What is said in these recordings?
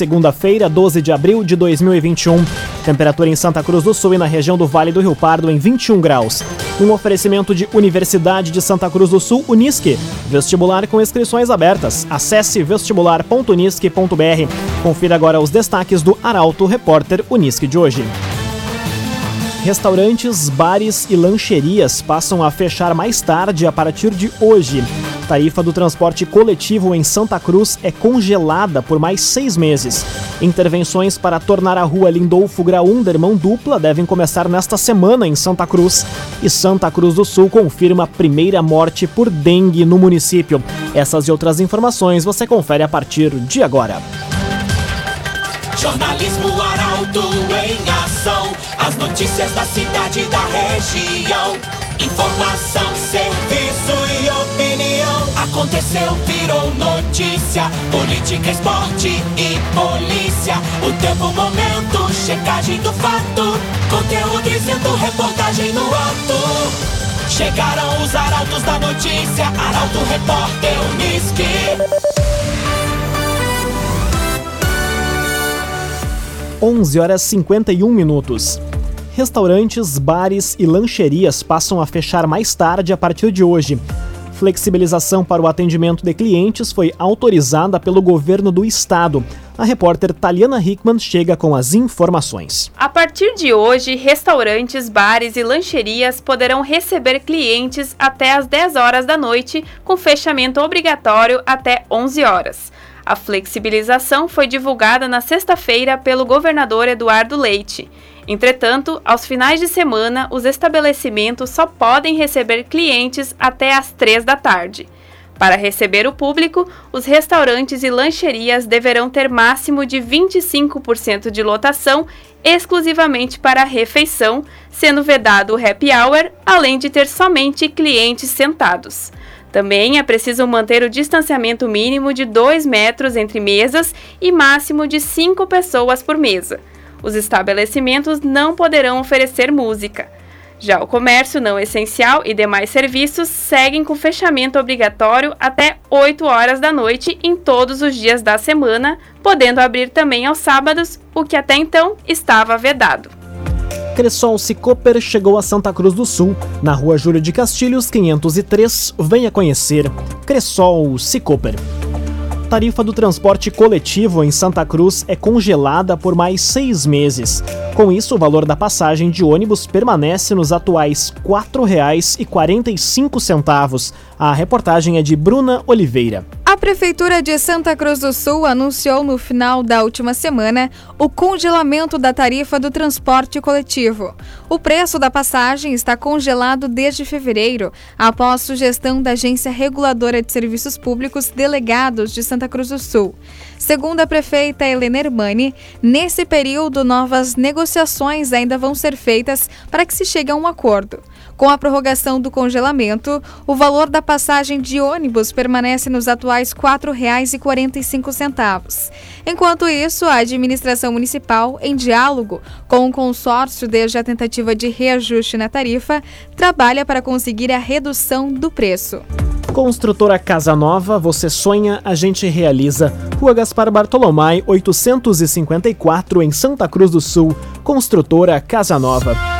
segunda-feira, 12 de abril de 2021. Temperatura em Santa Cruz do Sul e na região do Vale do Rio Pardo em 21 graus. Um oferecimento de Universidade de Santa Cruz do Sul, Unisque. Vestibular com inscrições abertas. Acesse vestibular.unisque.br. Confira agora os destaques do Arauto Repórter Unisque de hoje. Restaurantes, bares e lancherias passam a fechar mais tarde a partir de hoje. Tarifa do transporte coletivo em Santa Cruz é congelada por mais seis meses. Intervenções para tornar a rua Lindolfo Graúnder mão dupla devem começar nesta semana em Santa Cruz. E Santa Cruz do Sul confirma a primeira morte por dengue no município. Essas e outras informações você confere a partir de agora. Jornalismo Arauto em ação. As notícias da cidade da região. Informação, serviço e opinião. Aconteceu, virou notícia. Política, esporte e polícia. O tempo, momento, checagem do fato. Conteúdo dizendo, reportagem no ato. Chegaram os arautos da notícia. Arauto, repórter, Unisque. 11 horas 51 minutos. Restaurantes, bares e lancherias passam a fechar mais tarde a partir de hoje. Flexibilização para o atendimento de clientes foi autorizada pelo governo do estado. A repórter Taliana Hickman chega com as informações. A partir de hoje, restaurantes, bares e lancherias poderão receber clientes até às 10 horas da noite, com fechamento obrigatório até 11 horas. A flexibilização foi divulgada na sexta-feira pelo governador Eduardo Leite. Entretanto, aos finais de semana, os estabelecimentos só podem receber clientes até às três da tarde. Para receber o público, os restaurantes e lancherias deverão ter máximo de 25% de lotação exclusivamente para a refeição, sendo vedado o happy hour, além de ter somente clientes sentados. Também é preciso manter o distanciamento mínimo de 2 metros entre mesas e máximo de 5 pessoas por mesa. Os estabelecimentos não poderão oferecer música. Já o comércio não essencial e demais serviços seguem com fechamento obrigatório até 8 horas da noite em todos os dias da semana, podendo abrir também aos sábados, o que até então estava vedado. Cressol Cicoper chegou a Santa Cruz do Sul, na rua Júlio de Castilhos, 503. Venha conhecer. Cressol Cicoper. Tarifa do transporte coletivo em Santa Cruz é congelada por mais seis meses. Com isso, o valor da passagem de ônibus permanece nos atuais R$ 4,45. A reportagem é de Bruna Oliveira. A Prefeitura de Santa Cruz do Sul anunciou no final da última semana o congelamento da tarifa do transporte coletivo. O preço da passagem está congelado desde fevereiro, após sugestão da Agência Reguladora de Serviços Públicos Delegados de Santa Cruz do Sul. Segundo a prefeita Helena Hermani, nesse período novas negociações ainda vão ser feitas para que se chegue a um acordo. Com a prorrogação do congelamento, o valor da passagem de ônibus permanece nos atuais R$ 4,45. Enquanto isso, a administração municipal, em diálogo com o consórcio desde a tentativa de reajuste na tarifa, trabalha para conseguir a redução do preço. Construtora Casa Nova, você sonha, a gente realiza. Rua Gaspar Bartolomai, 854, em Santa Cruz do Sul. Construtora Casa Nova.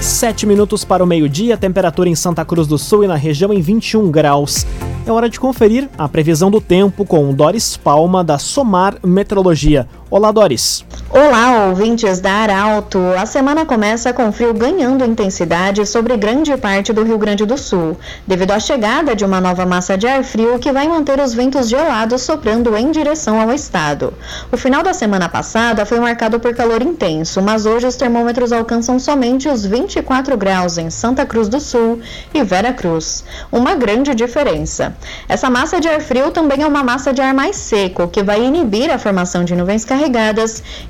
Sete minutos para o meio-dia, temperatura em Santa Cruz do Sul e na região em 21 graus. É hora de conferir a previsão do tempo com Doris Palma da Somar Metrologia. Olá, Doris. Olá, ouvintes da Arauto. A semana começa com frio ganhando intensidade sobre grande parte do Rio Grande do Sul, devido à chegada de uma nova massa de ar frio que vai manter os ventos gelados soprando em direção ao estado. O final da semana passada foi marcado por calor intenso, mas hoje os termômetros alcançam somente os 24 graus em Santa Cruz do Sul e Vera Cruz. Uma grande diferença. Essa massa de ar frio também é uma massa de ar mais seco, que vai inibir a formação de nuvens carregadas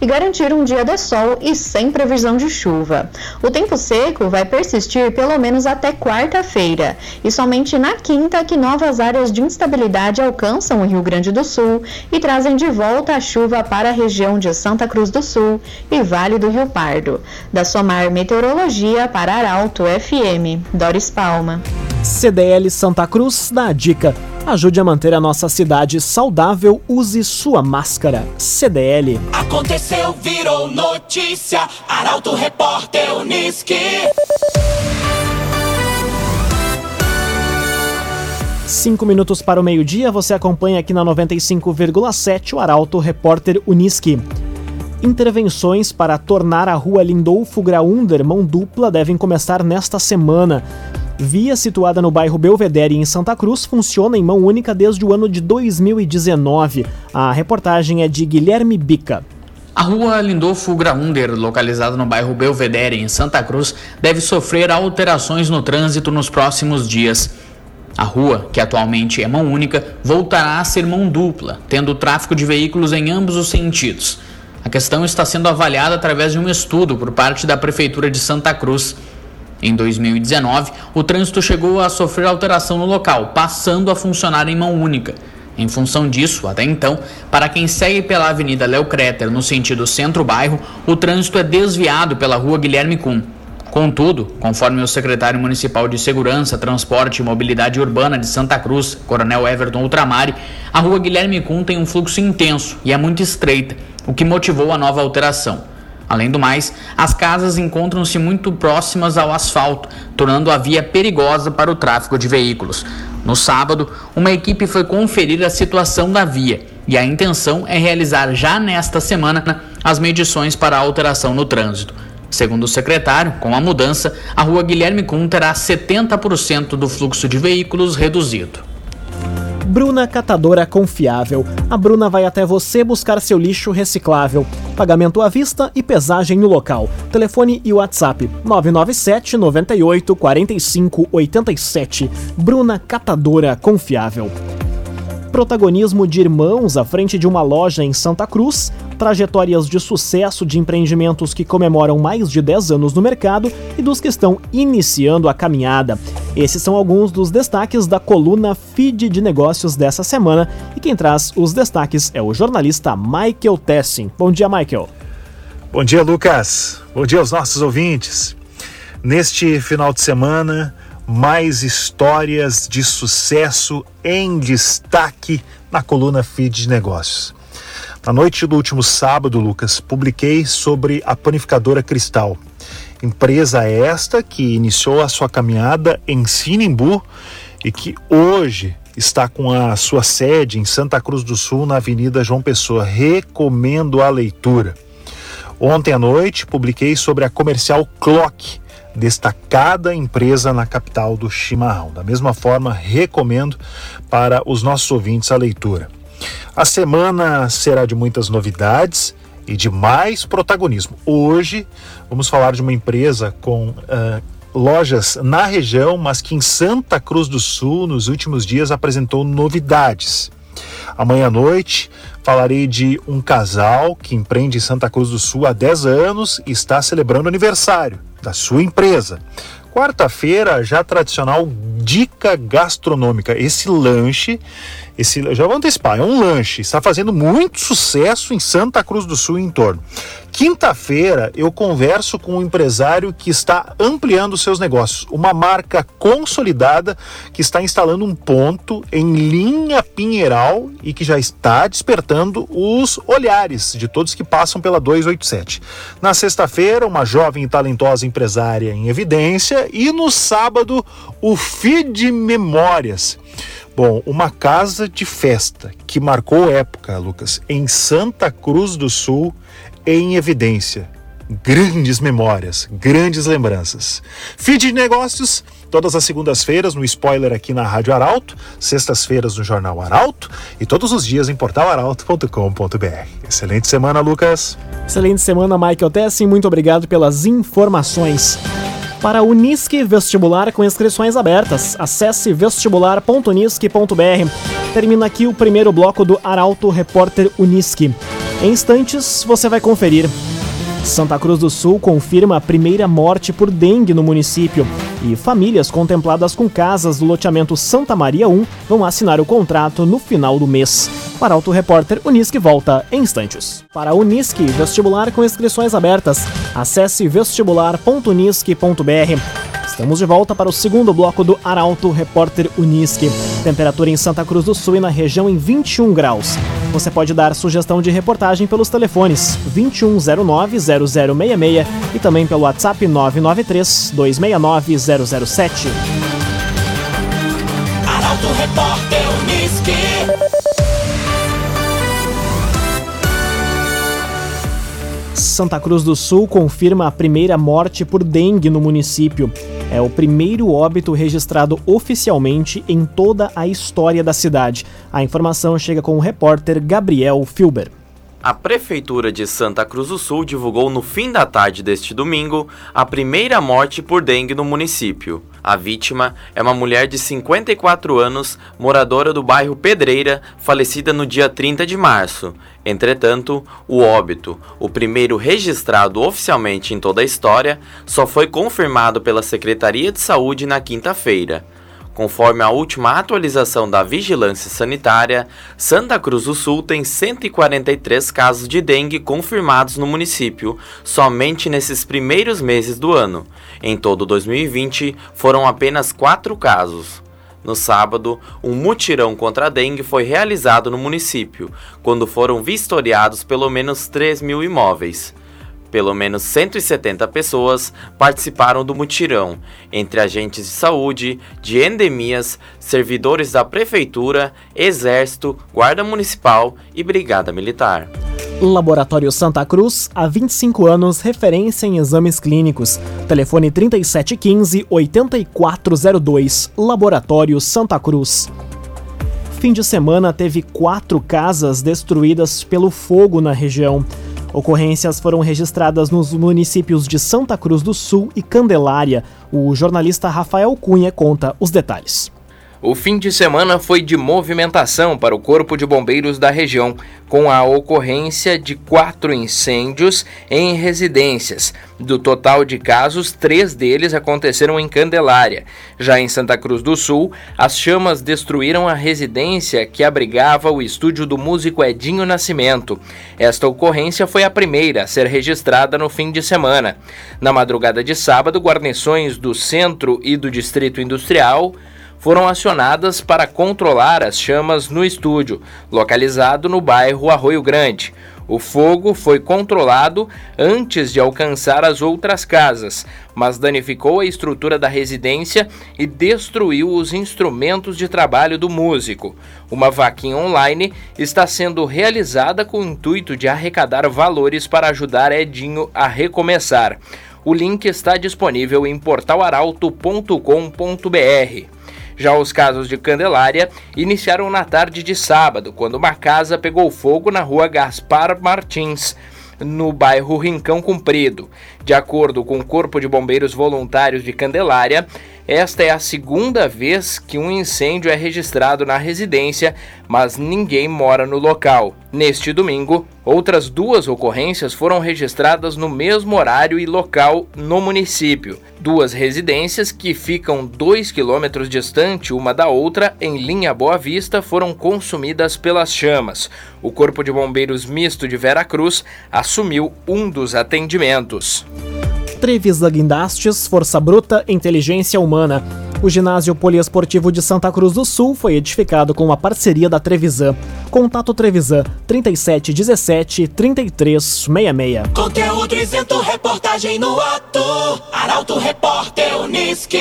e garantir um dia de sol e sem previsão de chuva. O tempo seco vai persistir pelo menos até quarta-feira e somente na quinta que novas áreas de instabilidade alcançam o Rio Grande do Sul e trazem de volta a chuva para a região de Santa Cruz do Sul e Vale do Rio Pardo. Da Somar Meteorologia para Arauto FM, Doris Palma. CDL Santa Cruz dá a dica. Ajude a manter a nossa cidade saudável, use sua máscara. CDL. Aconteceu, virou notícia. Arauto Repórter Uniski. Cinco minutos para o meio-dia, você acompanha aqui na 95,7 o Arauto Repórter Uniski. Intervenções para tornar a rua Lindolfo Graunder mão dupla devem começar nesta semana. Via situada no bairro Belvedere, em Santa Cruz, funciona em mão única desde o ano de 2019. A reportagem é de Guilherme Bica. A rua Lindolfo Graunder, localizada no bairro Belvedere, em Santa Cruz, deve sofrer alterações no trânsito nos próximos dias. A rua, que atualmente é mão única, voltará a ser mão dupla, tendo tráfego de veículos em ambos os sentidos. A questão está sendo avaliada através de um estudo por parte da Prefeitura de Santa Cruz. Em 2019, o trânsito chegou a sofrer alteração no local, passando a funcionar em mão única. Em função disso, até então, para quem segue pela Avenida Léo Creter no sentido centro-bairro, o trânsito é desviado pela Rua Guilherme Kuhn. Contudo, conforme o secretário municipal de Segurança, Transporte e Mobilidade Urbana de Santa Cruz, Coronel Everton Ultramari, a Rua Guilherme Kuhn tem um fluxo intenso e é muito estreita, o que motivou a nova alteração. Além do mais, as casas encontram-se muito próximas ao asfalto, tornando a via perigosa para o tráfego de veículos. No sábado, uma equipe foi conferir a situação da via e a intenção é realizar já nesta semana as medições para a alteração no trânsito. Segundo o secretário, com a mudança, a rua Guilherme Kuhn terá 70% do fluxo de veículos reduzido. Bruna Catadora Confiável. A Bruna vai até você buscar seu lixo reciclável. Pagamento à vista e pesagem no local. Telefone e WhatsApp 997 98 45 87. Bruna Catadora Confiável protagonismo de irmãos à frente de uma loja em Santa Cruz, trajetórias de sucesso de empreendimentos que comemoram mais de 10 anos no mercado e dos que estão iniciando a caminhada. Esses são alguns dos destaques da coluna Feed de Negócios dessa semana e quem traz os destaques é o jornalista Michael Tessin. Bom dia, Michael. Bom dia, Lucas. Bom dia aos nossos ouvintes. Neste final de semana, mais histórias de sucesso em destaque na coluna Feed de Negócios. Na noite do último sábado, Lucas, publiquei sobre a panificadora Cristal. Empresa esta que iniciou a sua caminhada em Sinimbu e que hoje está com a sua sede em Santa Cruz do Sul, na Avenida João Pessoa. Recomendo a leitura. Ontem à noite publiquei sobre a comercial Clock, destacada empresa na capital do chimarrão. Da mesma forma, recomendo para os nossos ouvintes a leitura. A semana será de muitas novidades e de mais protagonismo. Hoje vamos falar de uma empresa com uh, lojas na região, mas que em Santa Cruz do Sul, nos últimos dias, apresentou novidades. Amanhã à noite falarei de um casal que empreende em Santa Cruz do Sul há 10 anos e está celebrando aniversário da sua empresa. Quarta-feira, já tradicional dica gastronômica. Esse lanche, esse, já vou antecipar, é um lanche, está fazendo muito sucesso em Santa Cruz do Sul e em torno. Quinta-feira eu converso com um empresário que está ampliando seus negócios, uma marca consolidada que está instalando um ponto em linha Pinheiral e que já está despertando os olhares de todos que passam pela 287. Na sexta-feira, uma jovem e talentosa empresária em evidência e no sábado, o Feed Memórias. Bom, uma casa de festa que marcou época, Lucas, em Santa Cruz do Sul em evidência. Grandes memórias, grandes lembranças. Feed de negócios, todas as segundas-feiras no Spoiler aqui na Rádio Arauto, sextas-feiras no Jornal Arauto e todos os dias em portalaralto.com.br. Excelente semana, Lucas. Excelente semana, Michael Tessin. Muito obrigado pelas informações. Para Unisque Vestibular com inscrições abertas, acesse vestibular.unisque.br. Termina aqui o primeiro bloco do Arauto Repórter Unisque. Em instantes, você vai conferir. Santa Cruz do Sul confirma a primeira morte por dengue no município. E famílias contempladas com casas do loteamento Santa Maria 1 vão assinar o contrato no final do mês. Para Auto Repórter, Unisque volta em instantes. Para Unisque, vestibular com inscrições abertas. Acesse vestibular.unisque.br. Estamos de volta para o segundo bloco do Arauto Repórter Unisque. Temperatura em Santa Cruz do Sul e na região em 21 graus. Você pode dar sugestão de reportagem pelos telefones 2109-0066 e também pelo WhatsApp 993-269-007. Arauto Repórter Uniski. Santa Cruz do Sul confirma a primeira morte por dengue no município. É o primeiro óbito registrado oficialmente em toda a história da cidade. A informação chega com o repórter Gabriel Filber. A Prefeitura de Santa Cruz do Sul divulgou no fim da tarde deste domingo a primeira morte por dengue no município. A vítima é uma mulher de 54 anos, moradora do bairro Pedreira, falecida no dia 30 de março. Entretanto, o óbito, o primeiro registrado oficialmente em toda a história, só foi confirmado pela Secretaria de Saúde na quinta-feira. Conforme a última atualização da Vigilância Sanitária, Santa Cruz do Sul tem 143 casos de dengue confirmados no município, somente nesses primeiros meses do ano. Em todo 2020, foram apenas quatro casos. No sábado, um mutirão contra a dengue foi realizado no município, quando foram vistoriados pelo menos 3 mil imóveis. Pelo menos 170 pessoas participaram do mutirão, entre agentes de saúde, de endemias, servidores da prefeitura, exército, guarda municipal e brigada militar. Laboratório Santa Cruz, há 25 anos, referência em exames clínicos. Telefone 3715-8402, Laboratório Santa Cruz. Fim de semana teve quatro casas destruídas pelo fogo na região. Ocorrências foram registradas nos municípios de Santa Cruz do Sul e Candelária. O jornalista Rafael Cunha conta os detalhes. O fim de semana foi de movimentação para o Corpo de Bombeiros da região, com a ocorrência de quatro incêndios em residências. Do total de casos, três deles aconteceram em Candelária. Já em Santa Cruz do Sul, as chamas destruíram a residência que abrigava o estúdio do músico Edinho Nascimento. Esta ocorrência foi a primeira a ser registrada no fim de semana. Na madrugada de sábado, guarnições do Centro e do Distrito Industrial foram acionadas para controlar as chamas no estúdio, localizado no bairro Arroio Grande. O fogo foi controlado antes de alcançar as outras casas, mas danificou a estrutura da residência e destruiu os instrumentos de trabalho do músico. Uma vaquinha online está sendo realizada com o intuito de arrecadar valores para ajudar Edinho a recomeçar. O link está disponível em portalaralto.com.br. Já os casos de Candelária iniciaram na tarde de sábado, quando uma casa pegou fogo na rua Gaspar Martins, no bairro Rincão Comprido. De acordo com o Corpo de Bombeiros Voluntários de Candelária, esta é a segunda vez que um incêndio é registrado na residência, mas ninguém mora no local. Neste domingo, outras duas ocorrências foram registradas no mesmo horário e local no município. Duas residências que ficam 2 quilômetros distante uma da outra, em linha Boa Vista, foram consumidas pelas chamas. O Corpo de Bombeiros Misto de Vera Cruz assumiu um dos atendimentos. Trevisan Guindastes, Força Bruta, Inteligência Humana. O ginásio poliesportivo de Santa Cruz do Sul foi edificado com uma parceria da Trevisan. Contato Trevisan 3717 3366. Conteúdo isento, reportagem no ato. Arauto Repórter Uniski.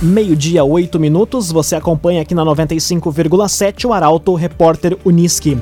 Meio-dia, 8 minutos. Você acompanha aqui na 95,7 o Arauto Repórter Uniski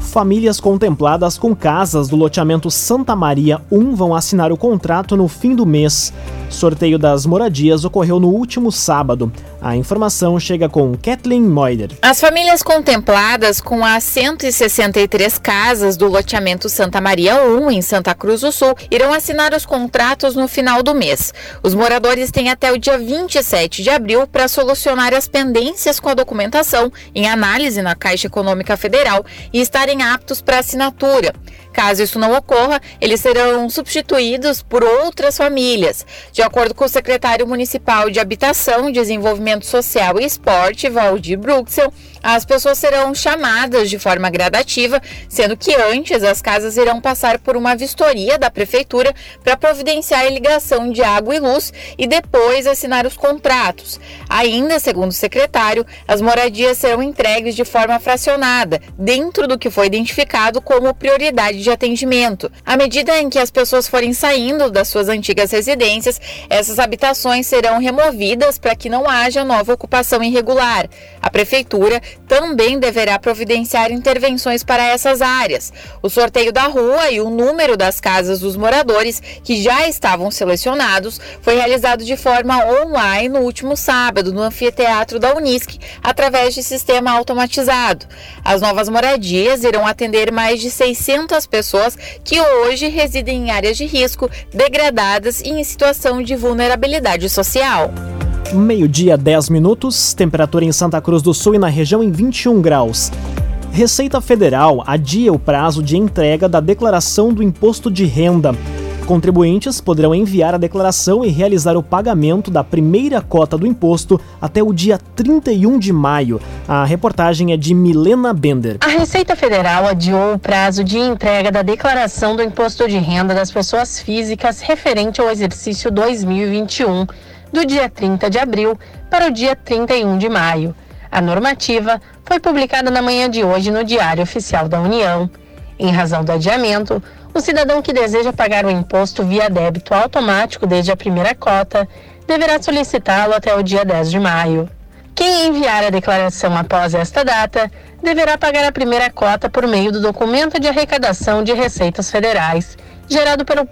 famílias contempladas com casas do loteamento Santa Maria 1 vão assinar o contrato no fim do mês. Sorteio das moradias ocorreu no último sábado. A informação chega com Kathleen Moider. As famílias contempladas com as 163 casas do loteamento Santa Maria 1 em Santa Cruz do Sul irão assinar os contratos no final do mês. Os moradores têm até o dia 27 de abril para solucionar as pendências com a documentação em análise na Caixa Econômica Federal e estarem aptos para assinatura. Caso isso não ocorra, eles serão substituídos por outras famílias. De acordo com o secretário municipal de Habitação, Desenvolvimento Social e Esporte, Valdir Bruxel, as pessoas serão chamadas de forma gradativa, sendo que antes as casas irão passar por uma vistoria da prefeitura para providenciar a ligação de água e luz e depois assinar os contratos. Ainda, segundo o secretário, as moradias serão entregues de forma fracionada, dentro do que foi identificado como prioridade de atendimento. À medida em que as pessoas forem saindo das suas antigas residências, essas habitações serão removidas para que não haja nova ocupação irregular. A prefeitura também deverá providenciar intervenções para essas áreas. O sorteio da rua e o número das casas dos moradores que já estavam selecionados foi realizado de forma online no último sábado no anfiteatro da Unisc, através de sistema automatizado. As novas moradias irão atender mais de 600 pessoas que hoje residem em áreas de risco, degradadas e em situação de vulnerabilidade social. Meio-dia, 10 minutos, temperatura em Santa Cruz do Sul e na região em 21 graus. Receita Federal adia o prazo de entrega da declaração do imposto de renda. Contribuintes poderão enviar a declaração e realizar o pagamento da primeira cota do imposto até o dia 31 de maio. A reportagem é de Milena Bender. A Receita Federal adiou o prazo de entrega da declaração do imposto de renda das pessoas físicas referente ao exercício 2021 do dia 30 de abril para o dia 31 de maio. A normativa foi publicada na manhã de hoje no Diário Oficial da União. Em razão do adiamento, o cidadão que deseja pagar o imposto via débito automático desde a primeira cota deverá solicitá-lo até o dia 10 de maio. Quem enviar a declaração após esta data deverá pagar a primeira cota por meio do documento de arrecadação de receitas federais, gerado pelo,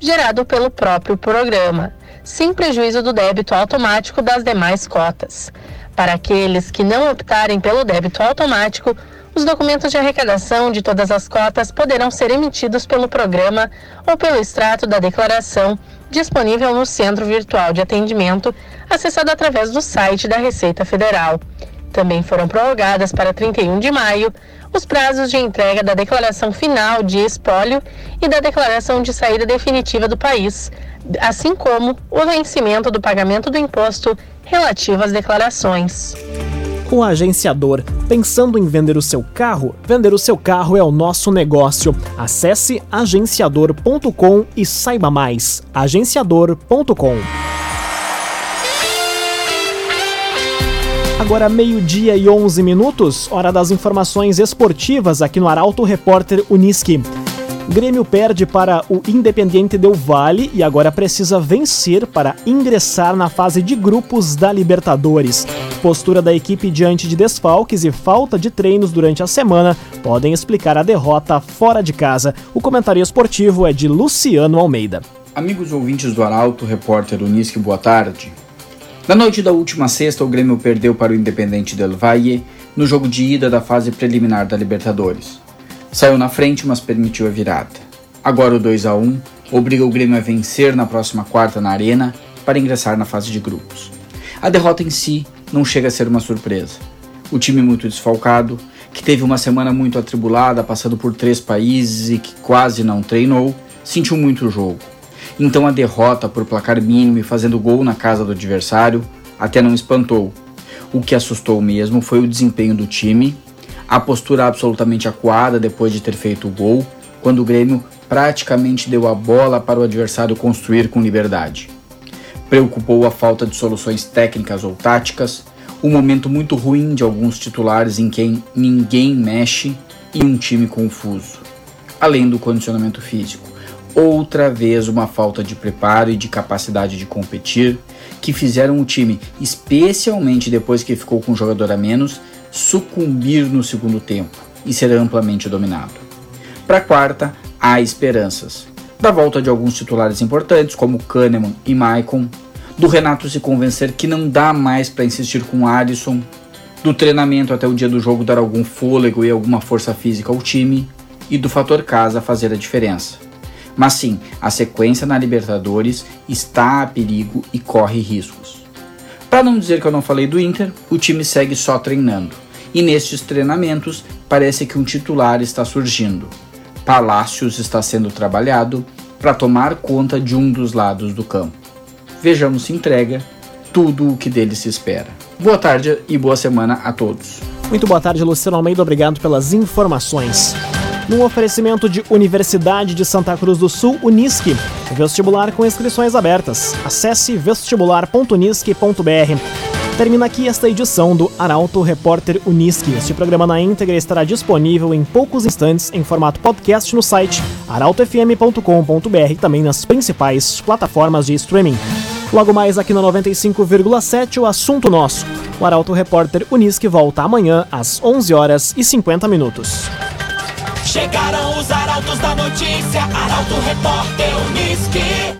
gerado pelo próprio programa sem prejuízo do débito automático das demais cotas. Para aqueles que não optarem pelo débito automático, os documentos de arrecadação de todas as cotas poderão ser emitidos pelo programa ou pelo extrato da declaração disponível no Centro Virtual de Atendimento, acessado através do site da Receita Federal. Também foram prorrogadas para 31 de maio os prazos de entrega da declaração final de espólio e da declaração de saída definitiva do país, assim como o vencimento do pagamento do imposto relativo às declarações. O agenciador, pensando em vender o seu carro? Vender o seu carro é o nosso negócio. Acesse agenciador.com e saiba mais. agenciador.com. Agora meio-dia e 11 minutos, hora das informações esportivas aqui no Arauto Repórter Uniski. Grêmio perde para o Independiente Del Valle e agora precisa vencer para ingressar na fase de grupos da Libertadores. Postura da equipe diante de desfalques e falta de treinos durante a semana podem explicar a derrota fora de casa. O comentário esportivo é de Luciano Almeida. Amigos ouvintes do Arauto, repórter Unisque, boa tarde. Na noite da última sexta, o Grêmio perdeu para o Independente Del Valle no jogo de ida da fase preliminar da Libertadores. Saiu na frente, mas permitiu a virada. Agora o 2 a 1 obriga o Grêmio a vencer na próxima quarta na Arena para ingressar na fase de grupos. A derrota em si não chega a ser uma surpresa. O time muito desfalcado, que teve uma semana muito atribulada, passando por três países e que quase não treinou, sentiu muito o jogo. Então a derrota por placar mínimo e fazendo gol na casa do adversário até não espantou. O que assustou mesmo foi o desempenho do time a postura absolutamente acuada depois de ter feito o gol, quando o Grêmio praticamente deu a bola para o adversário construir com liberdade. Preocupou a falta de soluções técnicas ou táticas, um momento muito ruim de alguns titulares em quem ninguém mexe e um time confuso, além do condicionamento físico. Outra vez uma falta de preparo e de capacidade de competir que fizeram o time, especialmente depois que ficou com um jogador a menos, sucumbir no segundo tempo e ser amplamente dominado. Para quarta, há esperanças. Da volta de alguns titulares importantes, como Kahneman e Maicon, do Renato se convencer que não dá mais para insistir com Alisson, do treinamento até o dia do jogo dar algum fôlego e alguma força física ao time, e do fator casa fazer a diferença. Mas sim, a sequência na Libertadores está a perigo e corre riscos. Para não dizer que eu não falei do Inter, o time segue só treinando e nestes treinamentos parece que um titular está surgindo. Palácios está sendo trabalhado para tomar conta de um dos lados do campo. Vejamos se entrega tudo o que dele se espera. Boa tarde e boa semana a todos. Muito boa tarde, Luciano Almeida. Obrigado pelas informações. Num oferecimento de Universidade de Santa Cruz do Sul, Unisque. Vestibular com inscrições abertas. Acesse vestibular.unisque.br. Termina aqui esta edição do Arauto Repórter Unisque. Este programa na íntegra estará disponível em poucos instantes em formato podcast no site arautofm.com.br e também nas principais plataformas de streaming. Logo mais aqui no 95,7 o assunto nosso. O Arauto Repórter Unisque volta amanhã às 11 horas e 50 minutos. Chegaram os arautos da notícia, Arauto Repórter Unisque.